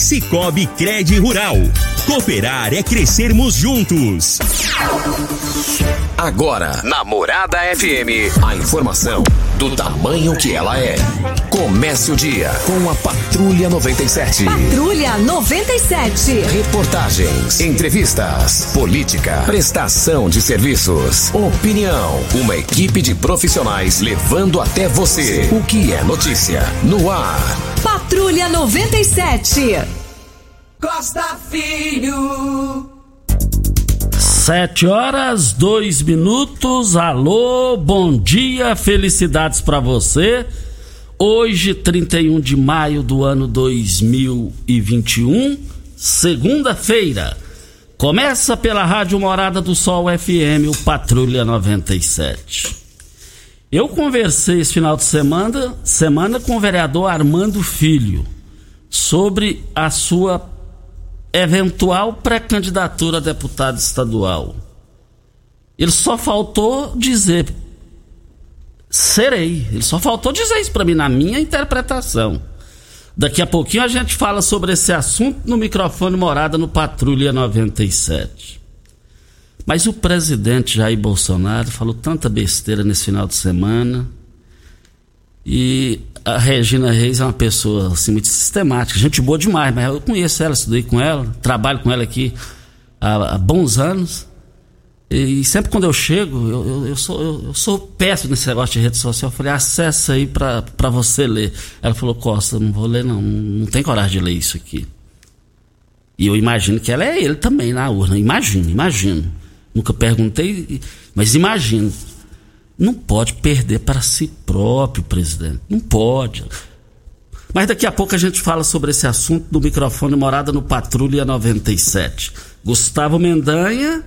Cicobi Cred Rural. Cooperar é crescermos juntos. Agora, na Morada FM, a informação do tamanho que ela é. Comece o dia com a Patrulha 97. Patrulha 97. Reportagens, entrevistas, política, prestação de serviços, opinião. Uma equipe de profissionais levando até você o que é notícia no ar. Patrulha 97. Costa Filho. Sete horas, dois minutos. Alô, bom dia, felicidades para você. Hoje, 31 de maio do ano 2021, segunda-feira. Começa pela Rádio Morada do Sol FM, o Patrulha 97. Eu conversei esse final de semana, semana com o vereador Armando Filho sobre a sua eventual pré-candidatura a deputado estadual. Ele só faltou dizer serei. Ele só faltou dizer isso para mim na minha interpretação. Daqui a pouquinho a gente fala sobre esse assunto no microfone Morada no Patrulha 97. Mas o presidente Jair Bolsonaro falou tanta besteira nesse final de semana. E a Regina Reis é uma pessoa assim, muito sistemática, gente boa demais, mas eu conheço ela, estudei com ela, trabalho com ela aqui há, há bons anos. E sempre quando eu chego, eu, eu, eu sou, eu, eu, sou péssimo nesse negócio de rede social. Eu falei, acessa aí para você ler. Ela falou, Costa, não vou ler não, não tem coragem de ler isso aqui. E eu imagino que ela é ele também na urna. Imagino, imagino. Nunca perguntei, mas imagino. Não pode perder para si próprio, presidente. Não pode. Mas daqui a pouco a gente fala sobre esse assunto do microfone Morada no Patrulha 97. Gustavo Mendanha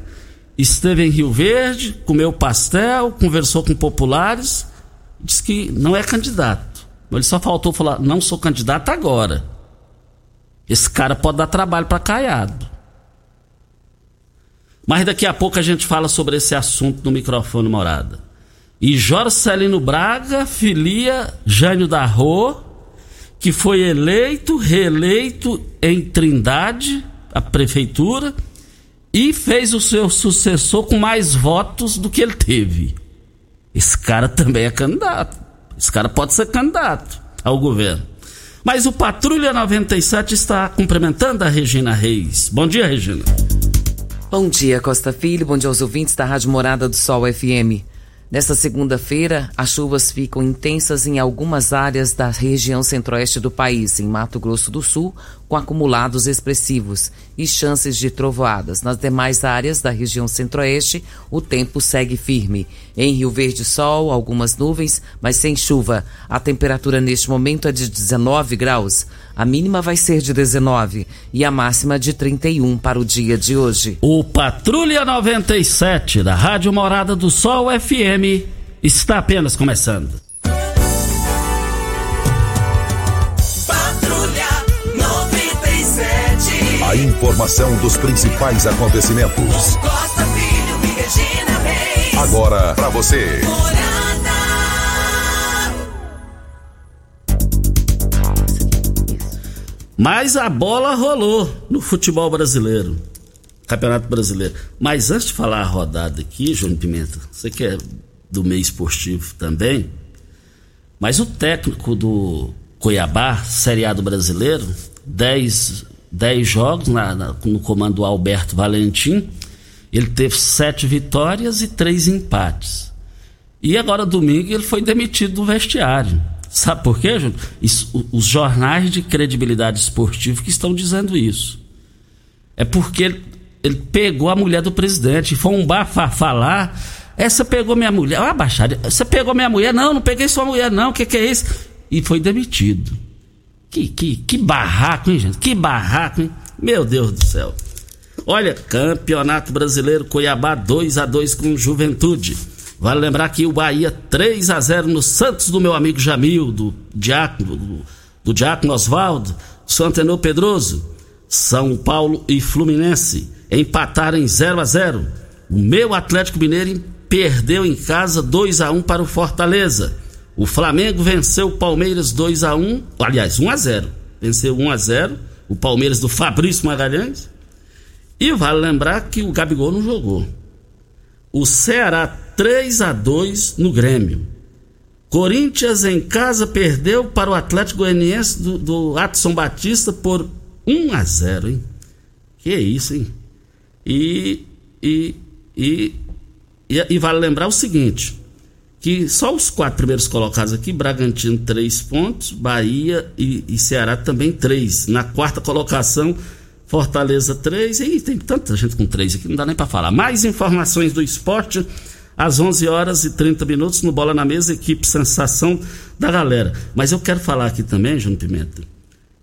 esteve em Rio Verde, comeu pastel, conversou com populares, disse que não é candidato. Ele só faltou falar: não sou candidato agora. Esse cara pode dar trabalho para Caiado. Mas daqui a pouco a gente fala sobre esse assunto no microfone Morada. E Jorcelino Braga filia Jânio da Rô, que foi eleito, reeleito em Trindade, a prefeitura, e fez o seu sucessor com mais votos do que ele teve. Esse cara também é candidato. Esse cara pode ser candidato ao governo. Mas o Patrulha 97 está cumprimentando a Regina Reis. Bom dia, Regina. Bom dia, Costa Filho. Bom dia aos ouvintes da Rádio Morada do Sol FM. Nesta segunda-feira, as chuvas ficam intensas em algumas áreas da região centro-oeste do país, em Mato Grosso do Sul, com acumulados expressivos e chances de trovoadas. Nas demais áreas da região centro-oeste, o tempo segue firme. Em Rio Verde, sol, algumas nuvens, mas sem chuva. A temperatura neste momento é de 19 graus. A mínima vai ser de 19 e a máxima de 31 para o dia de hoje. O Patrulha 97 da Rádio Morada do Sol FM está apenas começando. A informação dos principais acontecimentos. Agora para você. Mas a bola rolou no futebol brasileiro. Campeonato Brasileiro. Mas antes de falar a rodada aqui, Júnior Pimenta, você que é do meio esportivo também, mas o técnico do Cuiabá, Série A do Brasileiro, 10 jogos na, na, no comando do Alberto Valentim, ele teve sete vitórias e três empates. E agora, domingo, ele foi demitido do vestiário. Sabe por quê, Júnior? Isso, os jornais de credibilidade esportiva que estão dizendo isso. É porque ele, ele pegou a mulher do presidente, foi um bar falar. Essa pegou minha mulher. Ah, baixaria. Você pegou minha mulher? Não, não peguei sua mulher, não. O que, que é isso? E foi demitido. Que, que, que barraco, hein, gente? Que barraco, hein? Meu Deus do céu. Olha, Campeonato Brasileiro Cuiabá 2 a 2 com Juventude. Vale lembrar que o Bahia 3 a 0 no Santos do meu amigo Jamil, do Diácono, do, do Diácono Oswaldo, Santenor Pedroso. São Paulo e Fluminense empataram em 0 a 0. O meu Atlético Mineiro perdeu em casa 2 a 1 para o Fortaleza. O Flamengo venceu o Palmeiras 2 a 1, aliás, 1 a 0. Venceu 1 a 0 o Palmeiras do Fabrício Magalhães. E vale lembrar que o Gabigol não jogou. O Ceará 3 a 2 no Grêmio. Corinthians em casa perdeu para o Atlético Goianiense do, do Adson Batista por 1 a 0, hein? Que isso, hein? E, e, e, e, e vale lembrar o seguinte: que só os quatro primeiros colocados aqui, Bragantino três pontos, Bahia e, e Ceará também três. Na quarta colocação, Fortaleza 3, e tem tanta gente com 3 aqui, não dá nem para falar. Mais informações do esporte às 11 horas e 30 minutos no Bola na Mesa, equipe Sensação da galera. Mas eu quero falar aqui também, João Pimenta,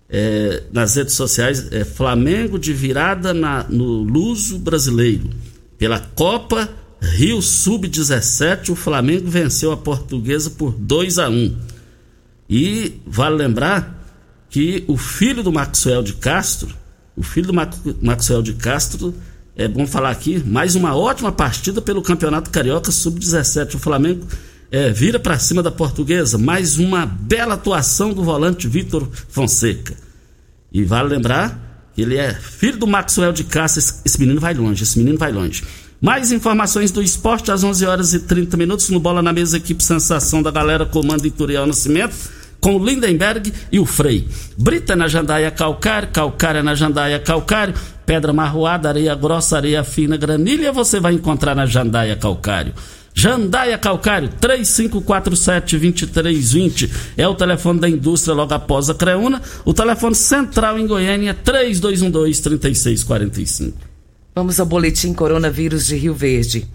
é, nas redes sociais, é Flamengo de virada na, no Luso Brasileiro. Pela Copa Rio Sub-17, o Flamengo venceu a Portuguesa por 2 a 1 E vale lembrar que o filho do Maxwell de Castro o filho do Maxwell de Castro, é bom falar aqui, mais uma ótima partida pelo Campeonato Carioca Sub-17. O Flamengo é, vira para cima da portuguesa, mais uma bela atuação do volante Vitor Fonseca. E vale lembrar que ele é filho do Maxwell de Castro. Esse menino vai longe, esse menino vai longe. Mais informações do esporte às 11 horas e 30 minutos no Bola na Mesa, equipe Sensação da Galera, comando Ituriel Nascimento com o Lindenberg e o Frei. Brita na jandaia calcário, calcária na jandaia calcário, pedra marroada, areia grossa, areia fina, granilha, você vai encontrar na jandaia calcário. Jandaia Calcário, 3547-2320. É o telefone da indústria logo após a Creuna. O telefone central em Goiânia, 3212-3645. Vamos ao boletim coronavírus de Rio Verde.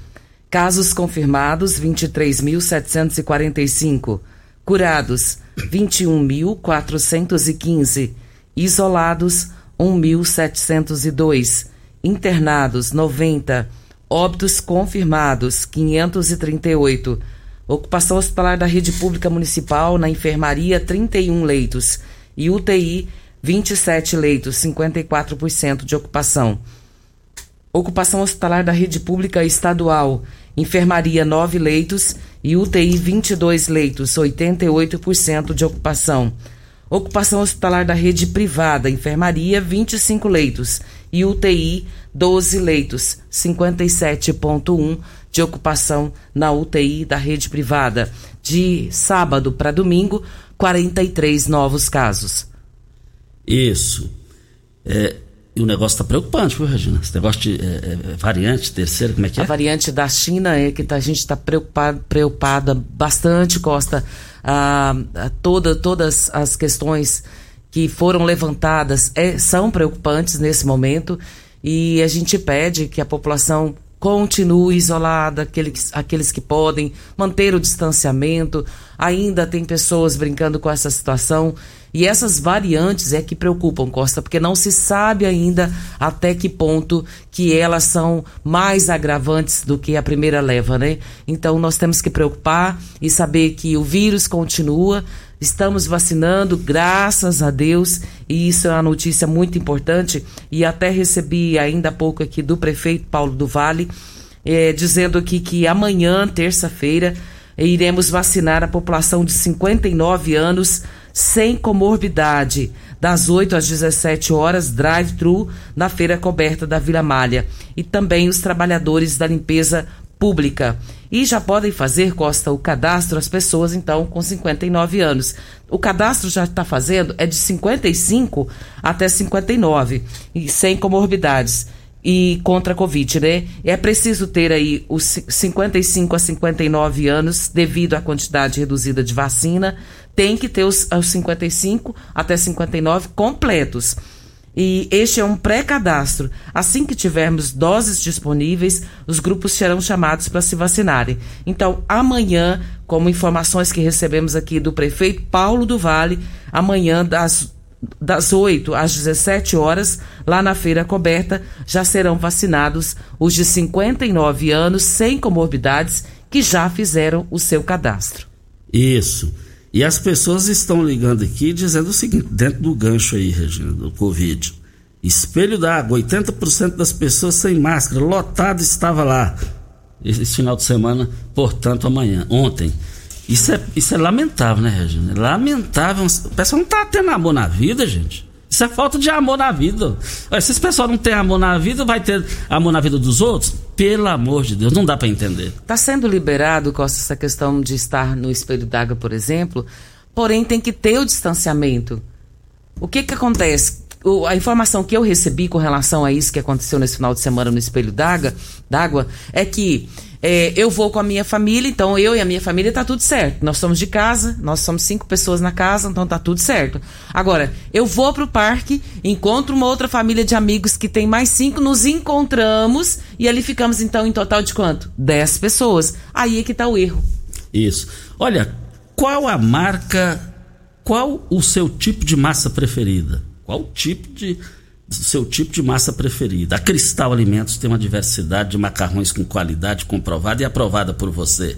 Casos confirmados, 23.745. Curados, 21.415. Isolados, 1.702. Internados, 90. Óbitos confirmados, 538. Ocupação hospitalar da rede pública municipal na enfermaria, 31 leitos. E UTI, 27 leitos, 54% de ocupação. Ocupação hospitalar da rede pública estadual, enfermaria, 9 leitos e UTI 22 leitos, 88% de ocupação. Ocupação hospitalar da rede privada, enfermaria 25 leitos e UTI 12 leitos, 57,1 de ocupação na UTI da rede privada. De sábado para domingo, 43 novos casos. Isso. É, e o negócio está preocupante, viu, Regina? Esse negócio de é, é, variante terceira, como é que é? A variante da China é que tá, a gente está preocupado, preocupada bastante, Costa. Ah, toda, todas as questões que foram levantadas é, são preocupantes nesse momento e a gente pede que a população continue isolada, aqueles, aqueles que podem manter o distanciamento. Ainda tem pessoas brincando com essa situação e essas variantes é que preocupam, Costa, porque não se sabe ainda até que ponto que elas são mais agravantes do que a primeira leva, né? Então nós temos que preocupar e saber que o vírus continua, estamos vacinando, graças a Deus, e isso é uma notícia muito importante. E até recebi ainda há pouco aqui do prefeito Paulo do Vale, eh, dizendo aqui que amanhã, terça-feira, iremos vacinar a população de 59 anos sem comorbidade. Das 8 às 17 horas, drive-thru na feira coberta da Vila Malha. E também os trabalhadores da limpeza pública. E já podem fazer, Costa, o cadastro as pessoas, então, com 59 anos. O cadastro já está fazendo é de 55 até 59, e sem comorbidades e contra a Covid, né? É preciso ter aí os 55 a 59 anos, devido à quantidade reduzida de vacina, tem que ter os, os 55 até 59 completos. E este é um pré-cadastro. Assim que tivermos doses disponíveis, os grupos serão chamados para se vacinarem. Então, amanhã, como informações que recebemos aqui do prefeito Paulo do Vale, amanhã das das 8 às 17 horas, lá na feira coberta, já serão vacinados os de 59 anos sem comorbidades que já fizeram o seu cadastro. Isso. E as pessoas estão ligando aqui dizendo o seguinte, dentro do gancho aí, Regina, do Covid. Espelho d'água, 80% das pessoas sem máscara, lotado estava lá. Esse final de semana, portanto, amanhã, ontem. Isso é, isso é lamentável, né, Regina? Lamentável. O pessoal não tá tendo amor na vida, gente. Isso é falta de amor na vida. Se esse pessoal não tem amor na vida, vai ter amor na vida dos outros? Pelo amor de Deus, não dá para entender. Está sendo liberado, Costa, essa questão de estar no espelho d'água, por exemplo, porém tem que ter o distanciamento. O que que acontece? O, a informação que eu recebi com relação a isso que aconteceu nesse final de semana no espelho d'água é que é, eu vou com a minha família, então eu e a minha família tá tudo certo. Nós somos de casa, nós somos cinco pessoas na casa, então tá tudo certo. Agora, eu vou pro parque, encontro uma outra família de amigos que tem mais cinco, nos encontramos e ali ficamos então em total de quanto? Dez pessoas. Aí é que tá o erro. Isso. Olha, qual a marca, qual o seu tipo de massa preferida? Qual o tipo de seu tipo de massa preferida. A Cristal Alimentos tem uma diversidade de macarrões com qualidade comprovada e aprovada por você.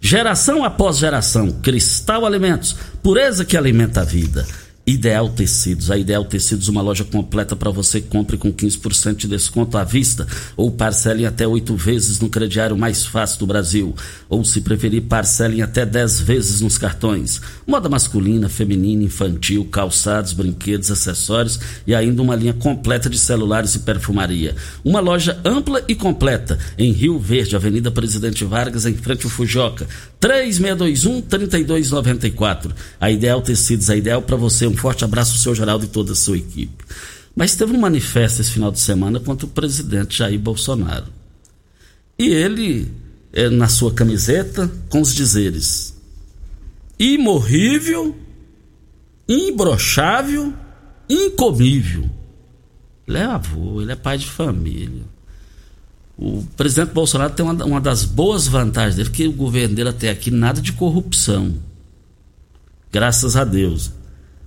Geração após geração, Cristal Alimentos, pureza que alimenta a vida. Ideal Tecidos. A Ideal Tecidos, uma loja completa para você. Compre com 15% de desconto à vista ou parcele em até oito vezes no crediário mais fácil do Brasil. Ou, se preferir, parcele em até 10 vezes nos cartões. Moda masculina, feminina, infantil, calçados, brinquedos, acessórios e ainda uma linha completa de celulares e perfumaria. Uma loja ampla e completa em Rio Verde, Avenida Presidente Vargas, em frente ao Fujoca. 3621-3294. A Ideal Tecidos, a ideal para você. Um forte abraço, seu Geraldo e toda a sua equipe. Mas teve um manifesto esse final de semana contra o presidente Jair Bolsonaro. E ele, é, na sua camiseta, com os dizeres: imorrível, imbrochável, incomível. Ele é avô, ele é pai de família. O presidente Bolsonaro tem uma, uma das boas vantagens dele, que o governo dele até aqui nada de corrupção. Graças a Deus.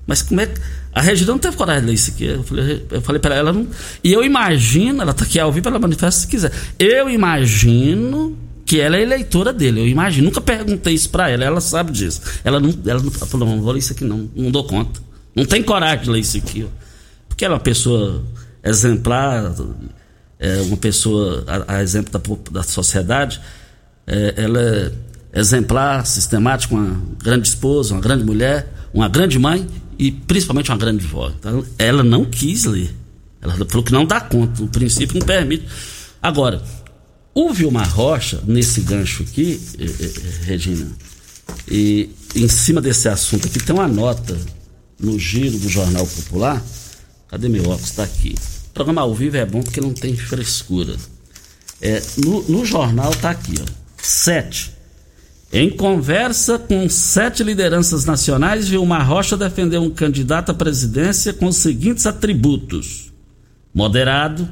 Mas como é que. A Regina não teve coragem de ler isso aqui. Eu falei, eu falei para ela, não. E eu imagino, ela está aqui ao vivo, ela manifesta se quiser. Eu imagino que ela é eleitora dele. Eu imagino. Nunca perguntei isso para ela, ela sabe disso. Ela não, ela não ela falou, não, não vou ler isso aqui, não. Não dou conta. Não tem coragem de ler isso aqui. Ó. Porque ela é uma pessoa exemplar, é uma pessoa, a, a exemplo da, da sociedade, é, ela é exemplar, sistemática, uma grande esposa, uma grande mulher, uma grande mãe e principalmente uma grande vó. Então, ela não quis ler. Ela falou que não dá conta, o princípio não permite. Agora, o Vilmar Rocha, nesse gancho aqui, eh, eh, Regina, e em cima desse assunto aqui, tem uma nota no giro do Jornal Popular. Cadê meu óculos? Está aqui programa ao vivo é bom porque não tem frescura. É, no, no jornal tá aqui, ó. Sete. Em conversa com sete lideranças nacionais, Vilmar Rocha defendeu um candidato à presidência com os seguintes atributos: moderado,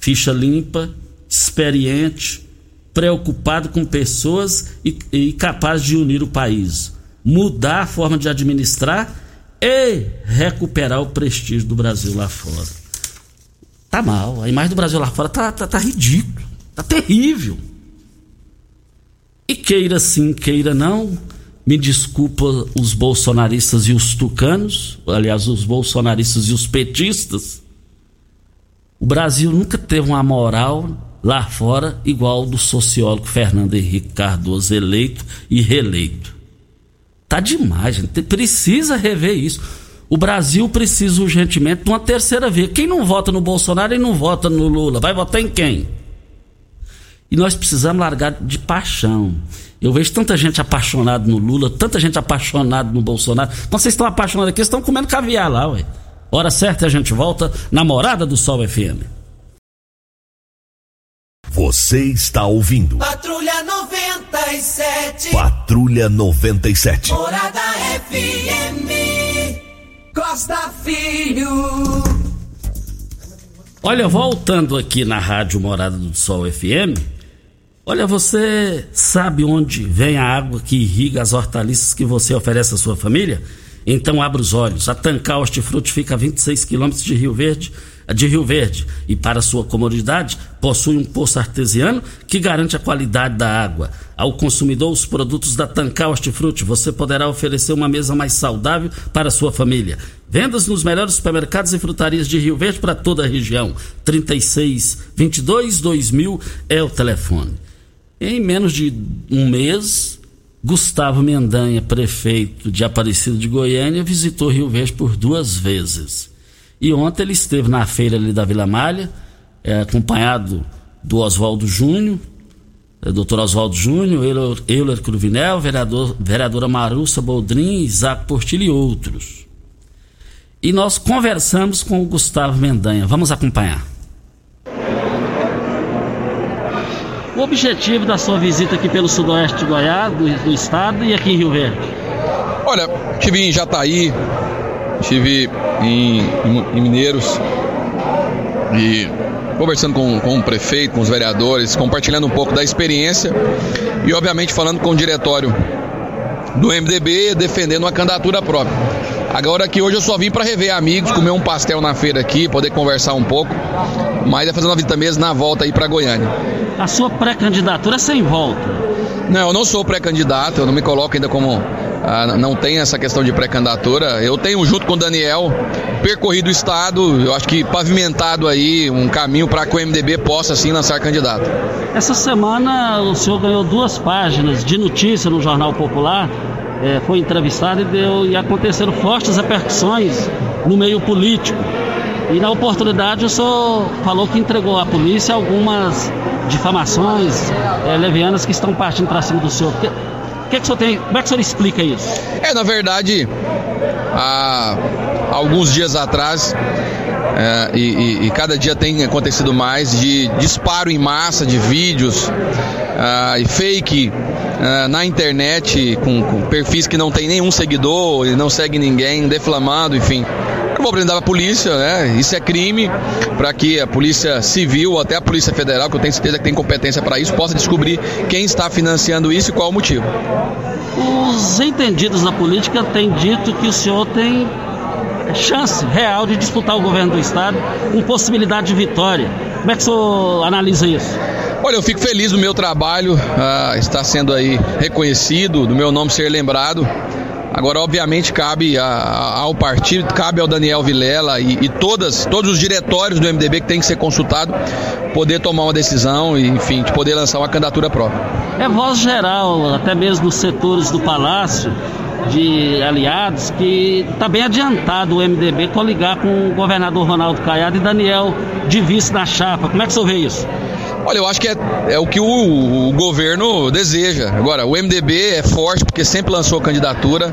ficha limpa, experiente, preocupado com pessoas e, e capaz de unir o país, mudar a forma de administrar e recuperar o prestígio do Brasil lá fora. Tá mal. A imagem do Brasil lá fora tá, tá, tá ridículo. Tá terrível. E queira sim, queira não, me desculpa os bolsonaristas e os tucanos, aliás, os bolsonaristas e os petistas. O Brasil nunca teve uma moral lá fora igual do sociólogo Fernando Henrique Cardoso, eleito e reeleito. Tá demais, gente. Precisa rever isso. O Brasil precisa urgentemente de uma terceira via. Quem não vota no Bolsonaro e não vota no Lula, vai votar em quem? E nós precisamos largar de paixão. Eu vejo tanta gente apaixonada no Lula, tanta gente apaixonada no Bolsonaro. Quando vocês estão apaixonados aqui, vocês estão comendo caviar lá, ué. Hora certa a gente volta na Morada do Sol FM. Você está ouvindo. Patrulha 97. Patrulha 97. Morada FM. Costa Filho. Olha, voltando aqui na Rádio Morada do Sol FM. Olha, você sabe onde vem a água que irriga as hortaliças que você oferece à sua família? Então abra os olhos. A Tancar Hortifruti fica a 26 quilômetros de Rio Verde, de Rio Verde e para sua comodidade possui um poço artesiano que garante a qualidade da água. Ao consumidor os produtos da Tancar Hortifruti, você poderá oferecer uma mesa mais saudável para sua família. Vendas nos melhores supermercados e frutarias de Rio Verde para toda a região. 36 22 2000 é o telefone. Em menos de um mês, Gustavo Mendanha, prefeito de Aparecido de Goiânia, visitou Rio Verde por duas vezes. E ontem ele esteve na feira ali da Vila Malha, é, acompanhado do Oswaldo Júnior, é, doutor Oswaldo Júnior, Euler, Euler Cruvinel, vereador, vereadora Marussa Boldrin, Isaac Portilho e outros. E nós conversamos com o Gustavo Mendanha. Vamos acompanhar. O objetivo da sua visita aqui pelo sudoeste de Goiás, do, do estado e aqui em Rio Verde? Olha, estive em Jataí, estive em, em Mineiros e conversando com, com o prefeito, com os vereadores, compartilhando um pouco da experiência e, obviamente, falando com o diretório do MDB, defendendo uma candidatura própria. Agora que hoje eu só vim para rever amigos, comer um pastel na feira aqui, poder conversar um pouco, mas é fazer uma visita mesmo na volta aí para Goiânia. A sua pré-candidatura é sem volta? Não, eu não sou pré-candidato, eu não me coloco ainda como ah, não tem essa questão de pré-candidatura. Eu tenho, junto com o Daniel, percorrido o Estado, eu acho que pavimentado aí um caminho para que o MDB possa, sim, lançar candidato. Essa semana o senhor ganhou duas páginas de notícia no Jornal Popular, é, foi entrevistado e, deu, e aconteceram fortes repercussões no meio político. E na oportunidade o senhor falou que entregou à polícia algumas difamações é, levianas que estão partindo para cima do senhor que, que o tem? Como é que o senhor explica isso? É, na verdade, há alguns dias atrás, é, e, e, e, cada dia tem acontecido mais, de disparo em massa de vídeos uh, e fake uh, na internet com, com, perfis que não tem nenhum seguidor e não segue ninguém, deflamando, enfim. Vou apresentar a polícia, né? Isso é crime, para que a polícia civil ou até a polícia federal, que eu tenho certeza que tem competência para isso, possa descobrir quem está financiando isso e qual o motivo. Os entendidos na política têm dito que o senhor tem chance real de disputar o governo do estado com possibilidade de vitória. Como é que o senhor analisa isso? Olha, eu fico feliz do meu trabalho uh, estar sendo aí reconhecido, do meu nome ser lembrado. Agora, obviamente, cabe a, a, ao partido, cabe ao Daniel Vilela e, e, todas, todos os diretórios do MDB que tem que ser consultado, poder tomar uma decisão e, enfim, de poder lançar uma candidatura própria. É voz geral, até mesmo nos setores do Palácio, de aliados, que está bem adiantado o MDB coligar com o governador Ronaldo Caiado e Daniel de vice na chapa. Como é que você vê isso? Olha, eu acho que é, é o que o, o, governo deseja. Agora, o MDB é forte porque sempre lançou candidatura,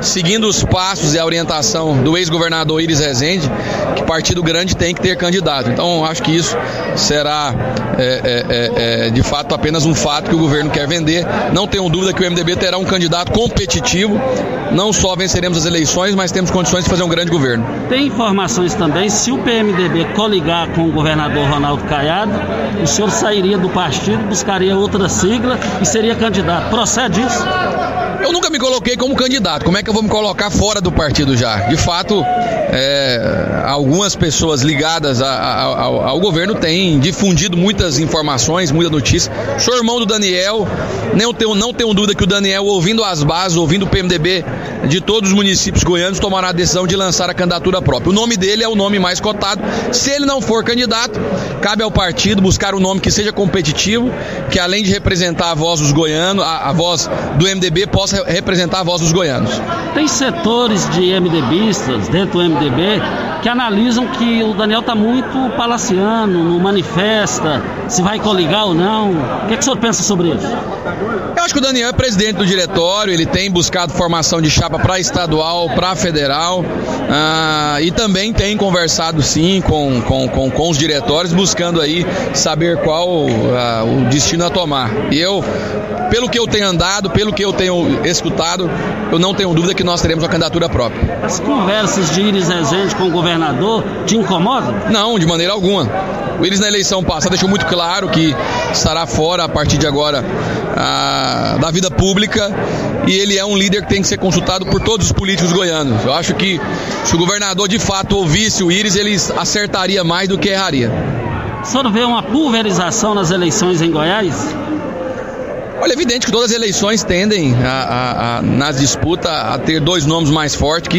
seguindo os passos e a orientação do ex-governador Iris Rezende, que partido grande tem que ter candidato. Então, acho que isso será, é, é, é, é, de fato, apenas um fato que o governo quer vender. Não tenho dúvida que o MDB terá um candidato competitivo. Não só venceremos as eleições, mas temos condições de fazer um grande governo. Tem informações também, se o PMDB coligar com o governador Ronaldo Caiado, o senhor sairia do partido, buscaria outra sigla e seria candidato. Procede isso? Eu nunca me coloquei como candidato. Como é que eu vou me colocar fora do partido já? De fato, é, algumas pessoas ligadas a, a, ao, ao, governo têm difundido muitas informações, muita notícia. Sou irmão do Daniel, não tenho, não tenho dúvida que o Daniel, ouvindo as bases, ouvindo o PMDB de todos os municípios goianos, tomará a decisão de lançar a candidatura própria. O nome dele é o nome mais cotado. Se ele não for candidato, cabe ao partido buscar um nome que seja competitivo, que além de representar a voz dos goianos, a, a voz do MDB, possa possa representar a voz dos goianos. Tem setores de MDBistas dentro do MDB que analisam que o Daniel está muito palaciano, não manifesta se vai coligar ou não. O que, é que o senhor pensa sobre isso? Eu acho que o Daniel é presidente do diretório, ele tem buscado formação de chapa para estadual, para federal, uh, e também tem conversado sim com, com, com, com, os diretórios, buscando aí saber qual uh, o destino a tomar. E eu, pelo que eu tenho andado, pelo que eu tenho escutado, eu não tenho dúvida que nós teremos uma candidatura própria. As conversas de Iris Rezende com o governador te incomodam? Não, de maneira alguma. O Iris na eleição passada deixou muito claro que estará fora a partir de agora a, da vida pública e ele é um líder que tem que ser consultado por todos os políticos goianos. Eu acho que se o governador de fato ouvisse o Iris, ele acertaria mais do que erraria. O senhor vê uma pulverização nas eleições em Goiás? Olha, é evidente que todas as eleições tendem, a, a, a, nas disputas, a ter dois nomes mais fortes que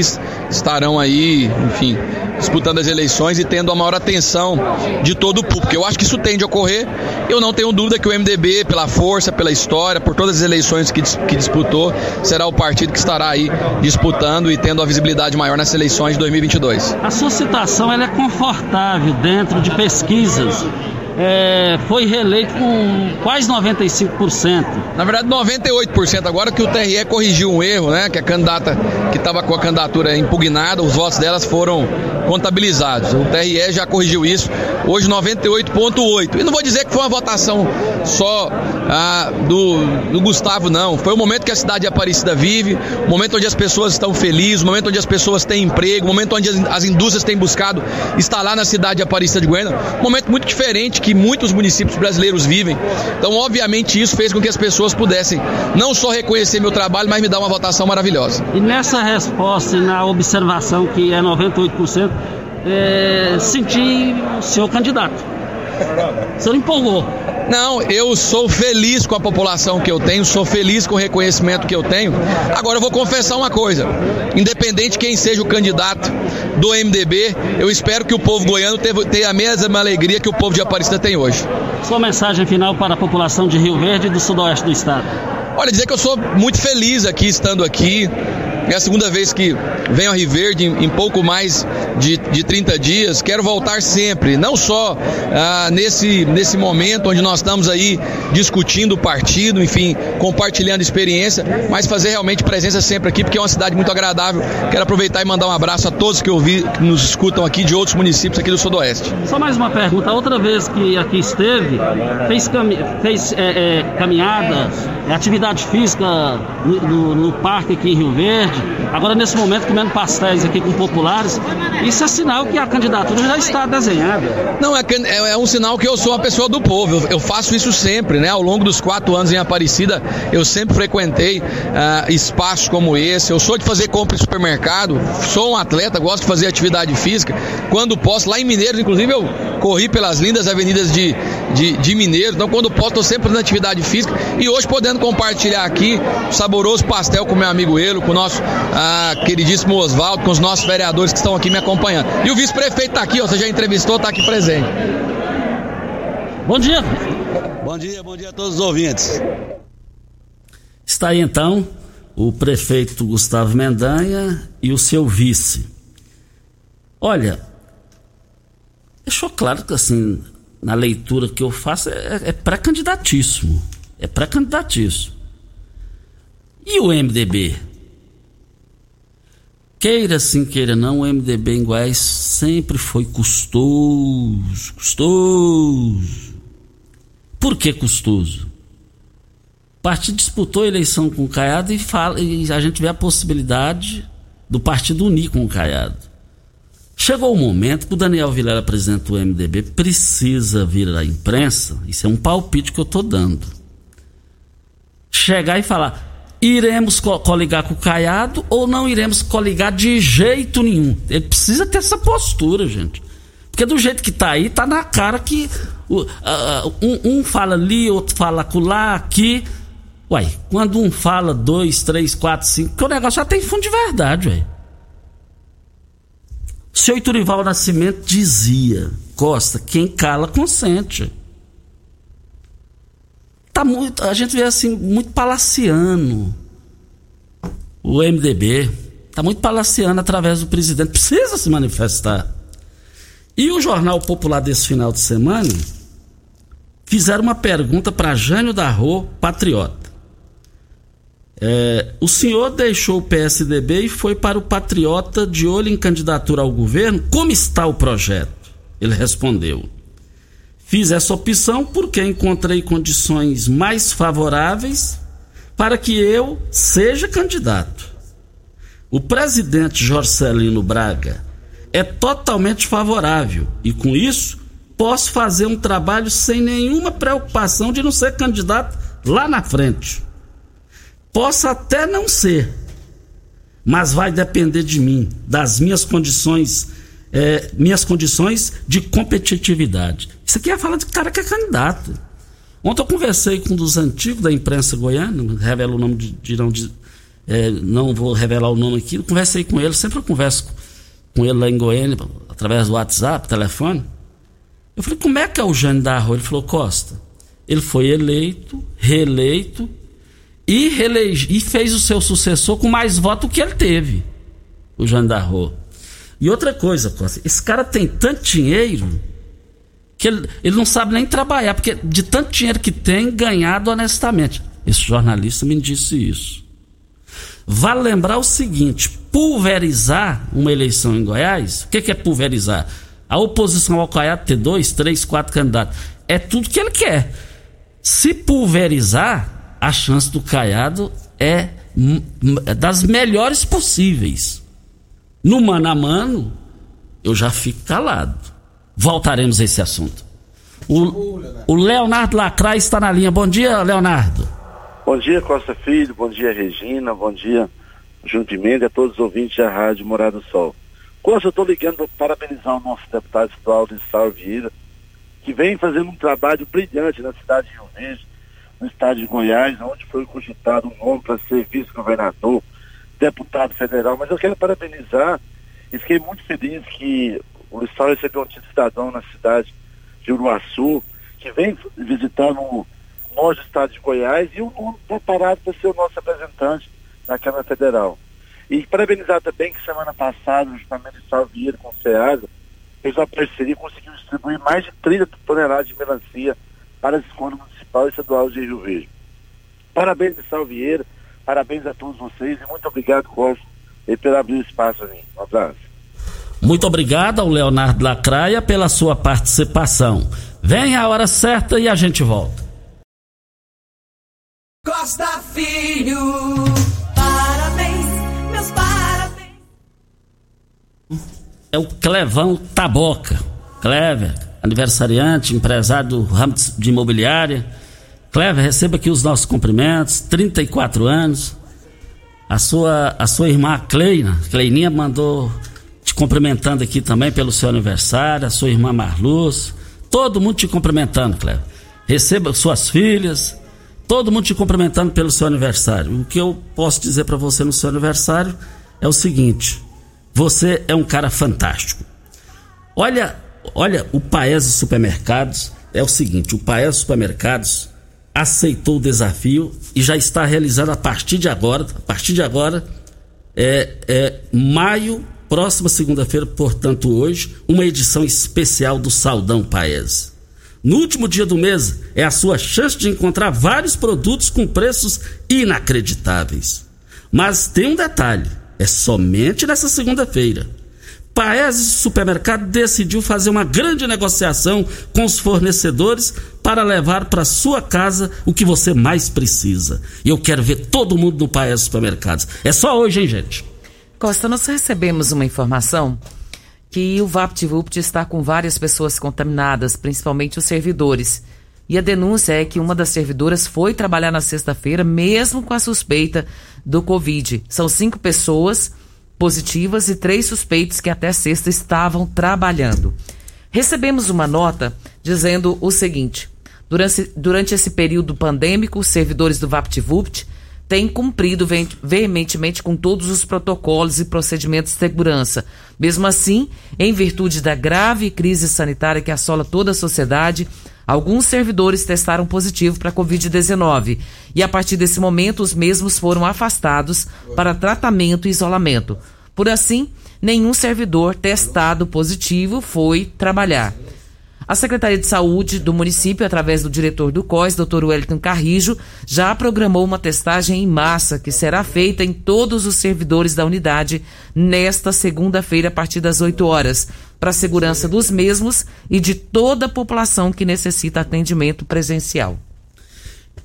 estarão aí, enfim, disputando as eleições e tendo a maior atenção de todo o público. Eu acho que isso tende a ocorrer. Eu não tenho dúvida que o MDB, pela força, pela história, por todas as eleições que, que disputou, será o partido que estará aí disputando e tendo a visibilidade maior nessas eleições de 2022. A sua citação é confortável dentro de pesquisas é, foi reeleito com quase 95%. Na verdade, 98%. Agora que o TRE corrigiu um erro, né? Que a candidata que estava com a candidatura impugnada, os votos delas foram contabilizados. O TRE já corrigiu isso. Hoje 98,8%. E não vou dizer que foi uma votação só ah, do, do Gustavo, não. Foi o momento que a cidade de Aparecida vive, o momento onde as pessoas estão felizes, o momento onde as pessoas têm emprego, o momento onde as, as indústrias têm buscado instalar na cidade de Aparecida de Goiânia. Um momento muito diferente que muitos municípios brasileiros vivem. Então, obviamente, isso fez com que as pessoas pudessem não só reconhecer meu trabalho, mas me dar uma votação maravilhosa. E nessa resposta e na observação que é 98%, é, senti o seu candidato. Você não empolgou. Não, eu sou feliz com a população que eu tenho, sou feliz com o reconhecimento que eu tenho. Agora eu vou confessar uma coisa: independente quem seja o candidato do MDB, eu espero que o povo goiano tenha a mesma alegria que o povo de Aparecida tem hoje. Sua mensagem final para a população de Rio Verde e do sudoeste do estado. Olha, dizer que eu sou muito feliz aqui, estando aqui. É a segunda vez que venho a Rio Verde em, em pouco mais de, de 30 dias. Quero voltar sempre, não só ah, nesse, nesse momento onde nós estamos aí discutindo o partido, enfim, compartilhando experiência, mas fazer realmente presença sempre aqui, porque é uma cidade muito agradável. Quero aproveitar e mandar um abraço a todos que, ouvi, que nos escutam aqui de outros municípios aqui do Sudoeste. Só mais uma pergunta. A outra vez que aqui esteve, fez, cami fez é, é, caminhadas, é, atividade física no, no, no parque aqui em Rio Verde. Thank you. Agora, nesse momento, comendo pastéis aqui com populares, isso é sinal que a candidatura já está desenhada. Não, é, é, é um sinal que eu sou uma pessoa do povo. Eu, eu, faço isso sempre, né? Ao longo dos quatro anos em Aparecida, eu sempre frequentei uh, espaços como esse. Eu sou de fazer compra em supermercado, sou um atleta, gosto de fazer atividade física. Quando posso, lá em Mineiros, inclusive, eu corri pelas lindas avenidas de, de, de Mineiros. Então, quando posso, estou sempre fazendo atividade física. E hoje, podendo compartilhar aqui saboroso pastel com meu amigo Elo, com o nosso ah, queridíssimo Oswaldo, com os nossos vereadores que estão aqui me acompanhando. E o vice-prefeito está aqui, ó, você já entrevistou, está aqui presente. Bom dia. Bom dia, bom dia a todos os ouvintes. Está aí então o prefeito Gustavo Mendanha e o seu vice. Olha, deixou claro que assim, na leitura que eu faço, é, é pré-candidatíssimo. É pré-candidatíssimo. E o MDB? Queira sim, queira não, o MDB em Goiás sempre foi custoso, custoso. Por que custoso? O partido disputou a eleição com o Caiado e, fala, e a gente vê a possibilidade do partido unir com o Caiado. Chegou o momento que o Daniel Vilela, presidente do MDB, precisa vir à imprensa, isso é um palpite que eu estou dando. Chegar e falar: iremos coligar com o Caiado ou não iremos coligar de jeito nenhum. Ele precisa ter essa postura, gente. Porque do jeito que tá aí, tá na cara que uh, um, um, fala ali, outro fala lá, aqui. Uai, quando um fala dois, três, quatro, cinco, que o negócio já tem fundo de verdade, ué. Seu Iturival Nascimento dizia, Costa, quem cala consente tá muito, a gente vê assim, muito palaciano. o MDB está muito palaciano através do presidente, precisa se manifestar. E o Jornal Popular desse final de semana fizeram uma pergunta para Jânio da Rô, patriota. É, o senhor deixou o PSDB e foi para o Patriota de olho em candidatura ao governo. Como está o projeto? Ele respondeu: Fiz essa opção porque encontrei condições mais favoráveis para que eu seja candidato. O presidente Jorcelino Braga é totalmente favorável e, com isso, posso fazer um trabalho sem nenhuma preocupação de não ser candidato lá na frente. Posso até não ser, mas vai depender de mim, das minhas condições, é, minhas condições de competitividade. Isso aqui é fala de cara que é candidato. Ontem eu conversei com um dos antigos da imprensa goiana, revela o nome de, de não, de, é, não vou revelar o nome aqui, conversei com ele, sempre eu converso com ele lá em Goiânia, através do WhatsApp, telefone. Eu falei, como é que é o Jânio da Ele falou, Costa, ele foi eleito, reeleito e, reelege, e fez o seu sucessor com mais votos que ele teve, o Jandarro. E outra coisa, Costa, esse cara tem tanto dinheiro que ele, ele não sabe nem trabalhar, porque de tanto dinheiro que tem, ganhado honestamente. Esse jornalista me disse isso. Vale lembrar o seguinte: pulverizar uma eleição em Goiás, o que, que é pulverizar? A oposição ao Caiado ter dois, três, quatro candidatos. É tudo que ele quer. Se pulverizar, a chance do Caiado é das melhores possíveis. No mano a mano, eu já fico calado. Voltaremos a esse assunto. O, o Leonardo Lacraia está na linha. Bom dia, Leonardo. Bom dia, Costa Filho. Bom dia, Regina. Bom dia, Mendes, a todos os ouvintes da Rádio Morada do Sol. Costa, eu estou ligando para parabenizar o nosso deputado estadual de Sal Vieira, que vem fazendo um trabalho brilhante na cidade de Rio Verde no estado de Goiás, onde foi cogitado um nome para ser vice-governador, deputado federal. Mas eu quero parabenizar e fiquei muito feliz que o Lissau recebeu um título cidadão na cidade de Uruaçu, que vem visitando o nosso estado de Goiás e o nome preparado para ser o nosso representante na Câmara Federal. E parabenizar também que semana passada, justamente o Estado Vieira com o SEASA, fez uma parceria e conseguiu distribuir mais de 30 toneladas de melancia para as escolas Municipal e Estadual de Rio Verde. Parabéns, Salvieira, parabéns a todos vocês e muito obrigado, Costa, pelo abrir espaço a mim. Um abraço. Muito obrigado ao Leonardo Lacraia pela sua participação. Vem a hora certa e a gente volta. Costa Filho, parabéns, meus parabéns. É o Clevão Taboca. Clever, aniversariante, empresário do ramo de imobiliária. Clever, receba aqui os nossos cumprimentos, 34 anos. A sua, a sua irmã Cleina, Cleininha mandou te cumprimentando aqui também pelo seu aniversário, a sua irmã Marluz, todo mundo te cumprimentando, Clever. Receba suas filhas, todo mundo te cumprimentando pelo seu aniversário. O que eu posso dizer para você no seu aniversário é o seguinte: você é um cara fantástico. Olha Olha, o Paese Supermercados é o seguinte: o Paese Supermercados aceitou o desafio e já está realizando a partir de agora, a partir de agora, é, é maio, próxima segunda-feira, portanto hoje, uma edição especial do Saldão Paese. No último dia do mês é a sua chance de encontrar vários produtos com preços inacreditáveis. Mas tem um detalhe: é somente nessa segunda-feira. Paese Supermercado decidiu fazer uma grande negociação com os fornecedores para levar para sua casa o que você mais precisa. E eu quero ver todo mundo no Paese Supermercados. É só hoje, hein, gente? Costa, nós recebemos uma informação que o VaptVupt está com várias pessoas contaminadas, principalmente os servidores. E a denúncia é que uma das servidoras foi trabalhar na sexta-feira, mesmo com a suspeita do Covid. São cinco pessoas positivas e três suspeitos que até sexta estavam trabalhando. Recebemos uma nota dizendo o seguinte: durante, durante esse período pandêmico, os servidores do VaptVupt têm cumprido veementemente com todos os protocolos e procedimentos de segurança. Mesmo assim, em virtude da grave crise sanitária que assola toda a sociedade, Alguns servidores testaram positivo para Covid-19 e, a partir desse momento, os mesmos foram afastados para tratamento e isolamento. Por assim, nenhum servidor testado positivo foi trabalhar. A Secretaria de Saúde do município, através do diretor do COIS, Dr. Wellington Carrijo, já programou uma testagem em massa que será feita em todos os servidores da unidade nesta segunda-feira a partir das 8 horas, para a segurança dos mesmos e de toda a população que necessita atendimento presencial.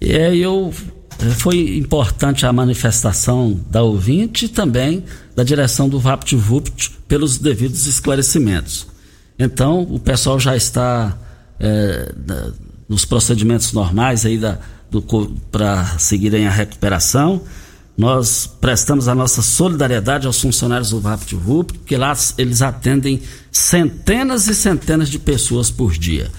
É, eu eh, foi importante a manifestação da ouvinte e também da direção do VaptVupt pelos devidos esclarecimentos. Então, o pessoal já está é, da, nos procedimentos normais aí para seguirem a recuperação. Nós prestamos a nossa solidariedade aos funcionários do VaptVup, porque lá eles atendem centenas e centenas de pessoas por dia.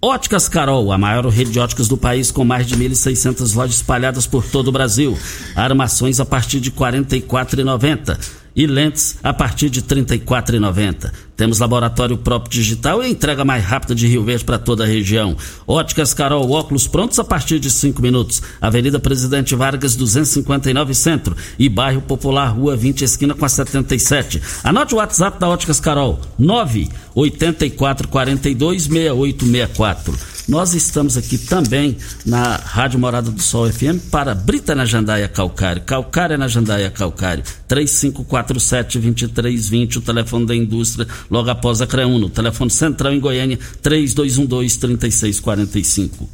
Óticas Carol, a maior rede de óticas do país, com mais de 1.600 lojas espalhadas por todo o Brasil. Armações a partir de R$ 44,90 e lentes a partir de R$ 34,90. Temos laboratório próprio digital e entrega mais rápida de Rio Verde para toda a região. Óticas Carol, óculos prontos a partir de 5 minutos. Avenida Presidente Vargas, 259 Centro e Bairro Popular, Rua 20, esquina com a 77. Anote o WhatsApp da Óticas Carol, 984 42 6864. Nós estamos aqui também na Rádio Morada do Sol FM para Brita na Jandaia Calcário, Calcária na Jandaia Calcário, 3547-2320, o telefone da indústria, logo após a CREUNO, telefone central em Goiânia, 3212-3645.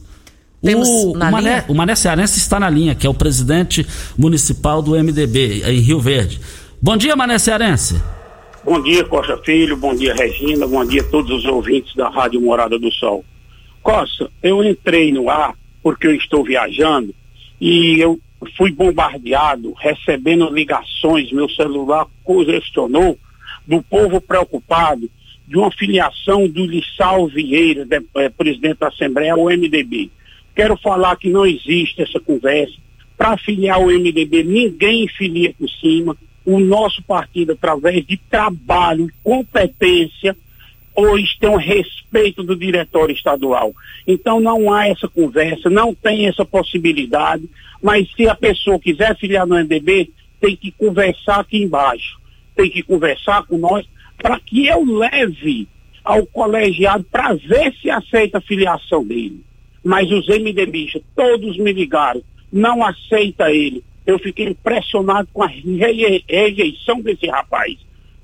Temos o, o, Mané, linha? o Mané Cearense está na linha, que é o presidente municipal do MDB, em Rio Verde. Bom dia, Mané Cearense. Bom dia, Costa Filho, bom dia, Regina, bom dia a todos os ouvintes da Rádio Morada do Sol. Costa, eu entrei no ar porque eu estou viajando e eu fui bombardeado, recebendo ligações, meu celular congestionou, do povo preocupado de uma filiação do Lissau Vieira, de, eh, presidente da Assembleia, ao MDB. Quero falar que não existe essa conversa. Para filiar o MDB, ninguém filia por cima. O nosso partido, através de trabalho competência, hoje tem um respeito do diretório estadual. Então não há essa conversa, não tem essa possibilidade, mas se a pessoa quiser filiar no MDB, tem que conversar aqui embaixo, tem que conversar com nós para que eu leve ao colegiado para ver se aceita a filiação dele. Mas os MDBistas, todos me ligaram, não aceita ele. Eu fiquei impressionado com a reje- rejeição desse rapaz.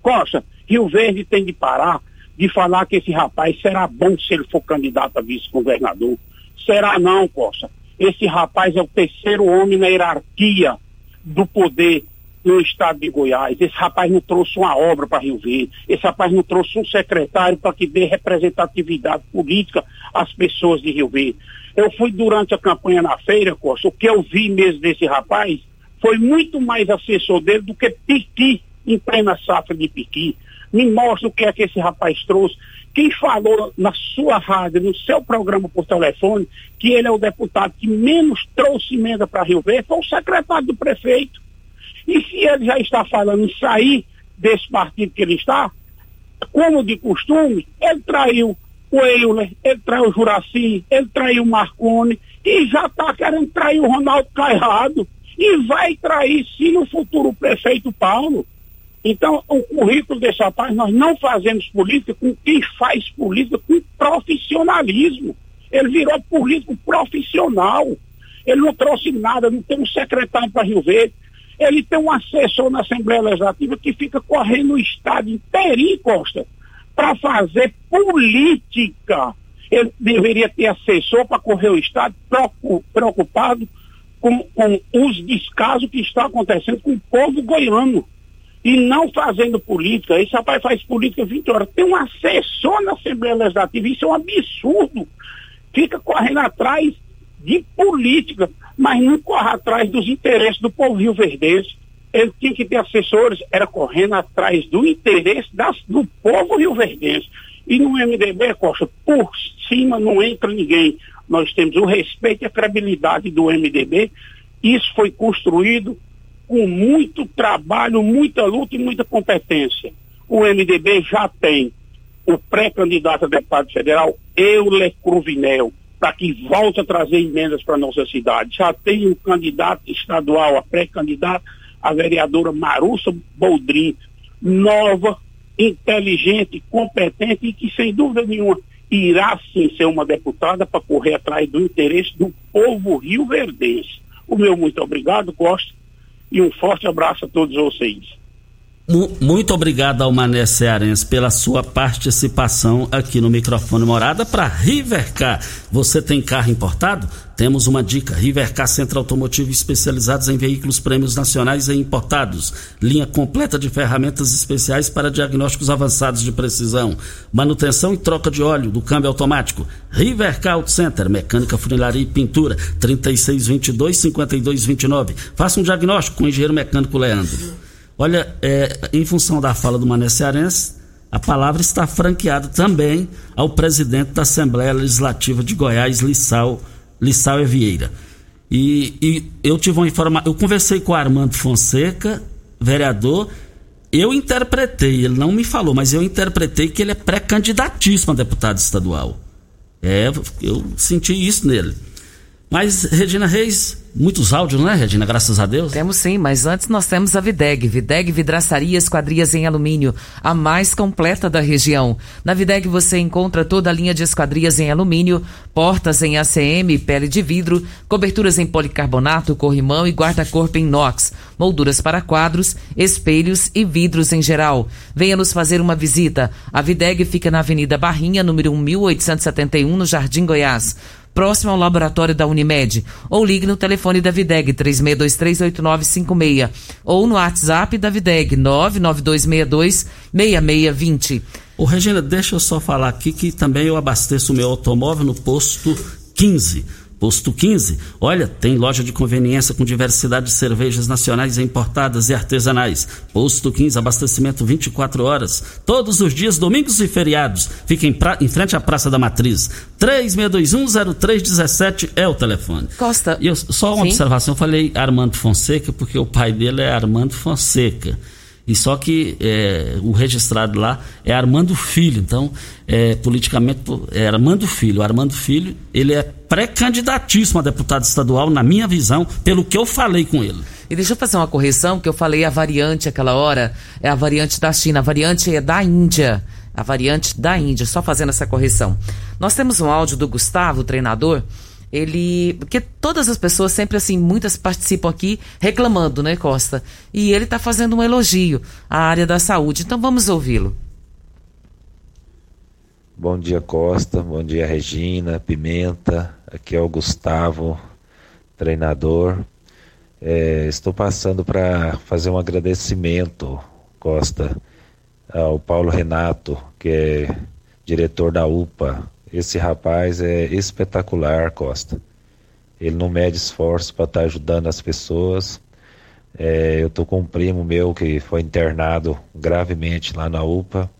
Costa, Rio Verde tem de parar de falar que esse rapaz será bom se ele for candidato a vice-governador. Será não, Costa. Esse rapaz é o terceiro homem na hierarquia do poder no estado de Goiás. Esse rapaz não trouxe uma obra para Rio Verde. Esse rapaz não trouxe um secretário para que dê representatividade política às pessoas de Rio Verde. Eu fui durante a campanha na feira, Costa. O que eu vi mesmo desse rapaz foi muito mais assessor dele do que Piqui, em plena safra de Piqui. Me mostra o que é que esse rapaz trouxe. Quem falou na sua rádio, no seu programa por telefone, que ele é o deputado que menos trouxe emenda para Rio Verde, foi o secretário do prefeito. E se ele já está falando em sair desse partido que ele está, como de costume, ele traiu o Euler, ele traiu o Juraci, ele traiu o Marconi e já está querendo trair o Ronaldo Caiado e vai trair sim o futuro prefeito Paulo. Então, o currículo desse rapaz, nós não fazemos política com quem faz política com profissionalismo. Ele virou político profissional. Ele não trouxe nada, não tem um secretário para Rio Verde. Ele tem um assessor na Assembleia Legislativa que fica correndo o Estado inteirinho, Costa, para fazer política. Ele deveria ter assessor para correr o Estado preocu- preocupado com, com os descasos que está acontecendo com o povo goiano e não fazendo política. Esse rapaz faz política 20 horas. Tem um assessor na Assembleia Legislativa, isso é um absurdo. Fica correndo atrás de política, mas não corre atrás dos interesses do povo rio verdense. Ele tinha que ter assessores, era correndo atrás do interesse das, do povo rio verdense. E no MDB, Costa, por cima não entra ninguém. Nós temos o respeito e a credibilidade do MDB. Isso foi construído com muito trabalho, muita luta e muita competência. O MDB já tem o pré-candidato a deputado federal, Euler Cruvinel. para que volte a trazer emendas para nossa cidade. Já tem um candidato estadual, a pré-candidata, a vereadora Marussa Boldrin, nova, inteligente, competente e que, sem dúvida nenhuma, irá sim ser uma deputada para correr atrás do interesse do povo rio-verdense. O meu muito obrigado, Costa, e um forte abraço a todos vocês. Muito obrigado ao Mané Cearense pela sua participação aqui no microfone Morada para Rivercar. Você tem carro importado? Temos uma dica: Rivercar Centro Automotivo especializados em veículos prêmios nacionais e importados. Linha completa de ferramentas especiais para diagnósticos avançados de precisão. Manutenção e troca de óleo do câmbio automático. Rivercar Auto Center, mecânica, funilaria e pintura. 3622-5229. Faça um diagnóstico com o engenheiro mecânico Leandro. Olha, é, em função da fala do Mané Cearense, a palavra está franqueada também ao presidente da Assembleia Legislativa de Goiás, Lissau, Lissau Vieira. E, e eu tive uma informação, eu conversei com o Armando Fonseca, vereador, eu interpretei, ele não me falou, mas eu interpretei que ele é pré-candidatíssimo a deputado estadual. É, eu senti isso nele. Mas, Regina Reis, muitos áudios, não é, Regina? Graças a Deus. Temos sim, mas antes nós temos a Videg. Videg Vidraçaria Esquadrias em Alumínio, a mais completa da região. Na Videg você encontra toda a linha de esquadrias em alumínio, portas em ACM, pele de vidro, coberturas em policarbonato, corrimão e guarda-corpo em inox, molduras para quadros, espelhos e vidros em geral. Venha nos fazer uma visita. A Videg fica na Avenida Barrinha, número 1871, no Jardim Goiás próximo ao laboratório da Unimed. Ou ligue no telefone da Videg 36238956 ou no WhatsApp da Videg 992626620. Ô Regina, deixa eu só falar aqui que também eu abasteço o meu automóvel no posto 15 Posto 15, olha, tem loja de conveniência com diversidade de cervejas nacionais importadas e artesanais. Posto 15, abastecimento 24 horas, todos os dias, domingos e feriados. Fica em, pra, em frente à Praça da Matriz. 36210317 é o telefone. Costa. E eu, só uma Sim? observação, eu falei Armando Fonseca, porque o pai dele é Armando Fonseca. E só que é, o registrado lá é Armando Filho. Então, é, politicamente, é Armando Filho. O Armando Filho, ele é pré-candidatíssimo a deputado estadual, na minha visão, pelo que eu falei com ele. E deixa eu fazer uma correção, que eu falei a variante aquela hora, é a variante da China, a variante é da Índia. A variante da Índia, só fazendo essa correção. Nós temos um áudio do Gustavo, treinador, ele. Porque todas as pessoas, sempre assim, muitas participam aqui reclamando, né, Costa? E ele está fazendo um elogio à área da saúde. Então vamos ouvi-lo. Bom dia, Costa. Bom dia, Regina, Pimenta. Aqui é o Gustavo, treinador. É, estou passando para fazer um agradecimento, Costa, ao Paulo Renato, que é diretor da UPA, esse rapaz é espetacular, Costa. Ele não mede esforço para estar tá ajudando as pessoas. É, eu tô com um primo meu que foi internado gravemente lá na UPA.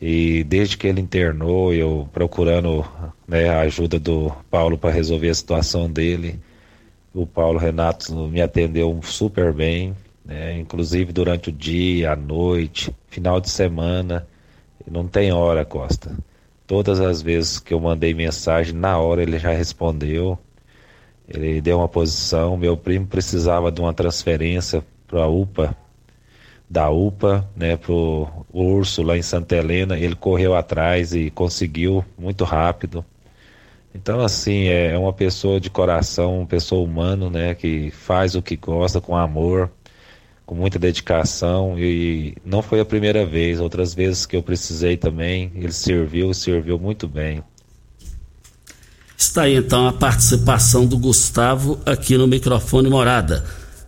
E desde que ele internou, eu procurando né, a ajuda do Paulo para resolver a situação dele. O Paulo Renato me atendeu super bem, né, inclusive durante o dia, a noite, final de semana. Não tem hora, Costa. Todas as vezes que eu mandei mensagem, na hora ele já respondeu. Ele deu uma posição. Meu primo precisava de uma transferência para a UPA, da UPA, né, pro Urso lá em Santa Helena. Ele correu atrás e conseguiu muito rápido. Então, assim, é, é uma pessoa de coração, uma pessoa humana, né, que faz o que gosta com amor com muita dedicação e não foi a primeira vez, outras vezes que eu precisei também, ele serviu, serviu muito bem. Está aí então a participação do Gustavo aqui no microfone Morada.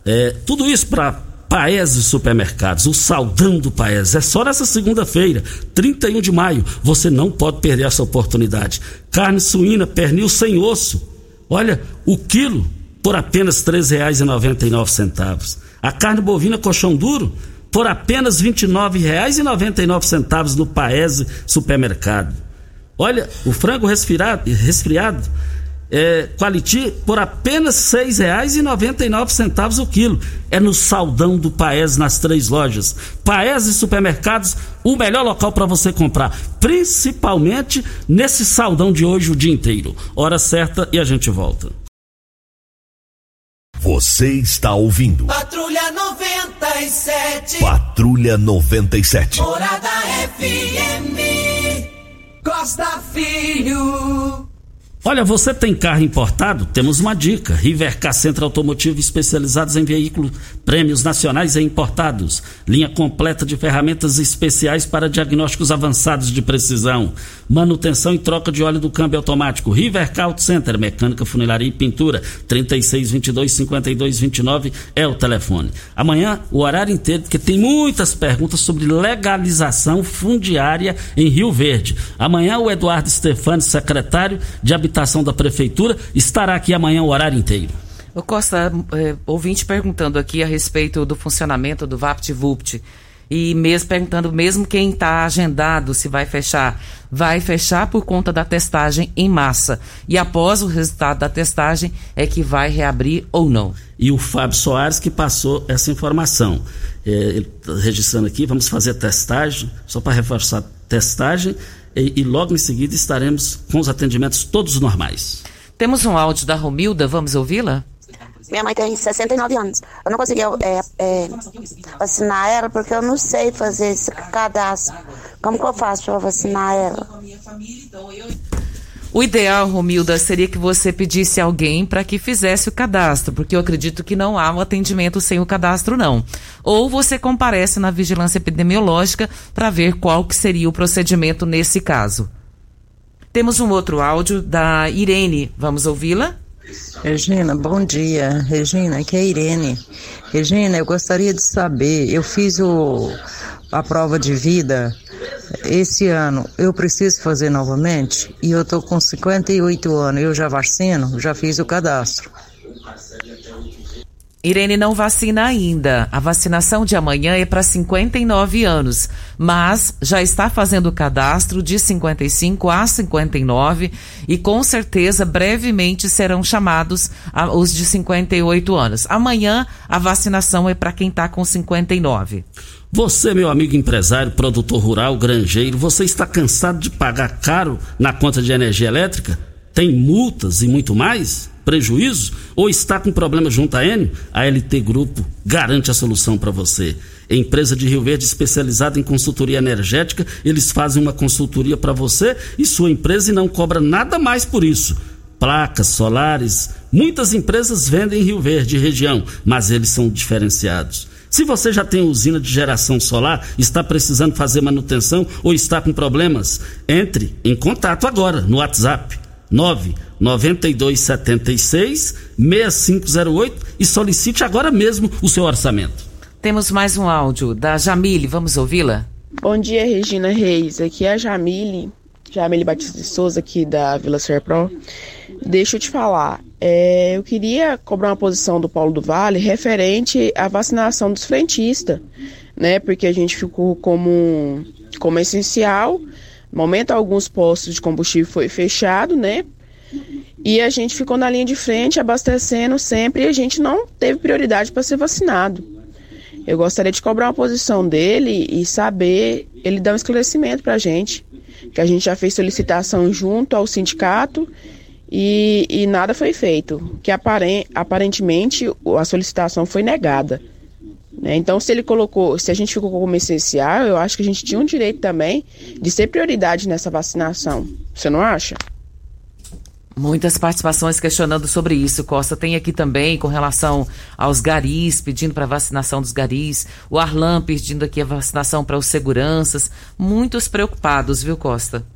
É, tudo isso para Paese Supermercados, o saldão do Paese. É só nessa segunda-feira, 31 de maio. Você não pode perder essa oportunidade. Carne suína, pernil sem osso. Olha, o quilo por apenas R$ 3,99. A carne bovina colchão duro por apenas R$ 29,99 no Paese Supermercado. Olha, o frango resfriado, resfriado é, Quality por apenas R$ 6,99 o quilo. É no saldão do Paes nas três lojas. Paes e supermercados, o melhor local para você comprar, principalmente nesse saldão de hoje o dia inteiro. Hora certa e a gente volta. Você está ouvindo Patrulha 97. Patrulha 97. Morada FM. Costa Filho. Olha, você tem carro importado? Temos uma dica. Rivercar Centro Automotivo especializados em veículos prêmios nacionais e importados. Linha completa de ferramentas especiais para diagnósticos avançados de precisão. Manutenção e troca de óleo do câmbio automático. Rivercar Auto Center, mecânica, funilaria e pintura. 3622-5229 é o telefone. Amanhã, o horário inteiro, porque tem muitas perguntas sobre legalização fundiária em Rio Verde. Amanhã, o Eduardo Stefani, secretário de Habitação da Prefeitura, estará aqui amanhã o horário inteiro. O Costa, é, ouvinte perguntando aqui a respeito do funcionamento do VaptVupt. E mesmo perguntando, mesmo quem está agendado, se vai fechar, vai fechar por conta da testagem em massa. E após o resultado da testagem é que vai reabrir ou não. E o Fábio Soares que passou essa informação. É, ele tá registrando aqui, vamos fazer testagem, só para reforçar testagem, e, e logo em seguida estaremos com os atendimentos todos normais. Temos um áudio da Romilda, vamos ouvi-la? Minha mãe tem 69 anos. Eu não consegui é, é, vacinar ela porque eu não sei fazer esse cadastro. Como que eu faço para vacinar ela? O ideal, Romilda, seria que você pedisse alguém para que fizesse o cadastro, porque eu acredito que não há um atendimento sem o cadastro, não. Ou você comparece na vigilância epidemiológica para ver qual que seria o procedimento nesse caso. Temos um outro áudio da Irene. Vamos ouvi-la? Regina, bom dia. Regina, aqui é Irene. Regina, eu gostaria de saber, eu fiz o, a prova de vida esse ano, eu preciso fazer novamente e eu estou com 58 anos, eu já vacino, já fiz o cadastro. Irene não vacina ainda. A vacinação de amanhã é para 59 anos, mas já está fazendo o cadastro de 55 a 59 e com certeza brevemente serão chamados os de 58 anos. Amanhã a vacinação é para quem está com 59. Você, meu amigo empresário, produtor rural, granjeiro, você está cansado de pagar caro na conta de energia elétrica? Tem multas e muito mais? Prejuízo? Ou está com problema junto à Enio? A LT Grupo garante a solução para você. Empresa de Rio Verde especializada em consultoria energética, eles fazem uma consultoria para você e sua empresa e não cobra nada mais por isso. Placas solares, muitas empresas vendem em Rio Verde e região, mas eles são diferenciados. Se você já tem usina de geração solar, está precisando fazer manutenção ou está com problemas, entre em contato agora no WhatsApp 99276 6508 e solicite agora mesmo o seu orçamento. Temos mais um áudio da Jamile, vamos ouvi-la? Bom dia, Regina Reis. Aqui é a Jamile, Jamile Batista de Souza, aqui da Vila Serpro. Deixa eu te falar, é, eu queria cobrar uma posição do Paulo do Vale referente à vacinação dos frentistas, né? Porque a gente ficou como, como essencial. No momento, alguns postos de combustível foi fechado, né? E a gente ficou na linha de frente, abastecendo sempre, e a gente não teve prioridade para ser vacinado. Eu gostaria de cobrar uma posição dele e saber, ele dar um esclarecimento para a gente, que a gente já fez solicitação junto ao sindicato e, e nada foi feito, que aparentemente a solicitação foi negada. Né? Então, se ele colocou, se a gente ficou como essencial, eu acho que a gente tinha um direito também de ser prioridade nessa vacinação. Você não acha? Muitas participações questionando sobre isso, Costa. Tem aqui também com relação aos garis, pedindo para vacinação dos garis. O Arlan pedindo aqui a vacinação para os seguranças. Muitos preocupados, viu, Costa?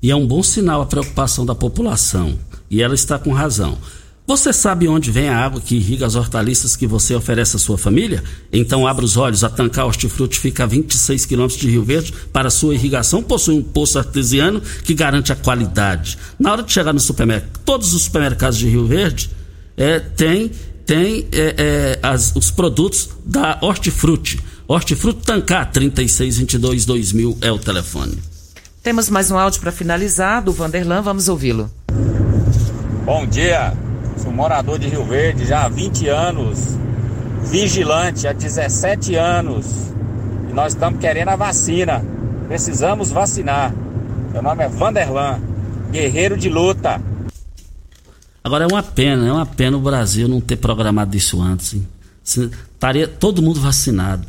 E é um bom sinal a preocupação da população. E ela está com razão. Você sabe onde vem a água que irriga as hortaliças que você oferece à sua família? Então abra os olhos. A Tancar Hortifruti fica a 26 quilômetros de Rio Verde. Para sua irrigação, possui um poço artesiano que garante a qualidade. Na hora de chegar no supermercado, todos os supermercados de Rio Verde é, tem, tem é, é, as, os produtos da Hortifruti. Hortifruti Tancar 3622 2000 é o telefone. Temos mais um áudio para finalizar do Vanderlan, vamos ouvi-lo. Bom dia, sou morador de Rio Verde já há 20 anos, vigilante há 17 anos e nós estamos querendo a vacina. Precisamos vacinar. Meu nome é Vanderlan, guerreiro de luta. Agora é uma pena, é uma pena o Brasil não ter programado isso antes. Hein? Estaria todo mundo vacinado.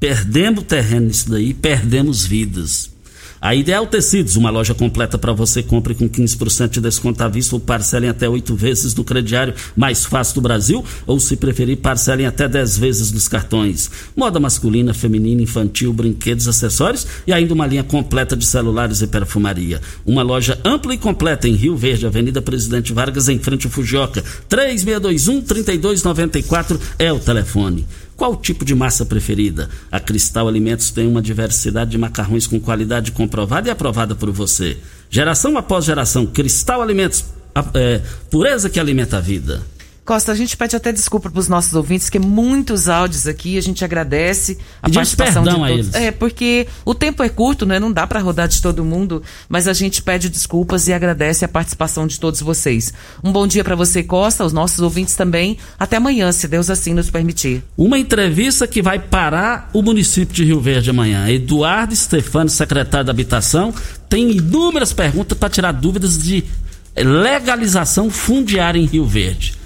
Perdemos terreno nisso daí, perdemos vidas. A Ideal Tecidos, uma loja completa para você, compre com 15% de desconto à vista ou parcelem até oito vezes no crediário mais fácil do Brasil, ou se preferir, parcelem até 10 vezes nos cartões. Moda masculina, feminina, infantil, brinquedos, acessórios e ainda uma linha completa de celulares e perfumaria. Uma loja ampla e completa em Rio Verde, Avenida Presidente Vargas, em frente ao Fujioka. 3621-3294 é o telefone. Qual tipo de massa preferida? A Cristal Alimentos tem uma diversidade de macarrões com qualidade comprovada e aprovada por você. Geração após geração, Cristal Alimentos, é, pureza que alimenta a vida. Costa, a gente pede até desculpa para os nossos ouvintes, que muitos áudios aqui, a gente agradece a participação de todos. eles. É, porque o tempo é curto, né? Não dá para rodar de todo mundo, mas a gente pede desculpas e agradece a participação de todos vocês. Um bom dia para você, Costa, os nossos ouvintes também. Até amanhã, se Deus assim nos permitir. Uma entrevista que vai parar o município de Rio Verde amanhã. Eduardo Stefano, secretário da Habitação, tem inúmeras perguntas para tirar dúvidas de legalização fundiária em Rio Verde.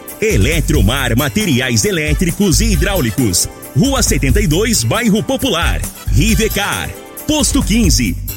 Eletromar Materiais Elétricos e Hidráulicos. Rua 72, Bairro Popular. Rivecar. Posto 15.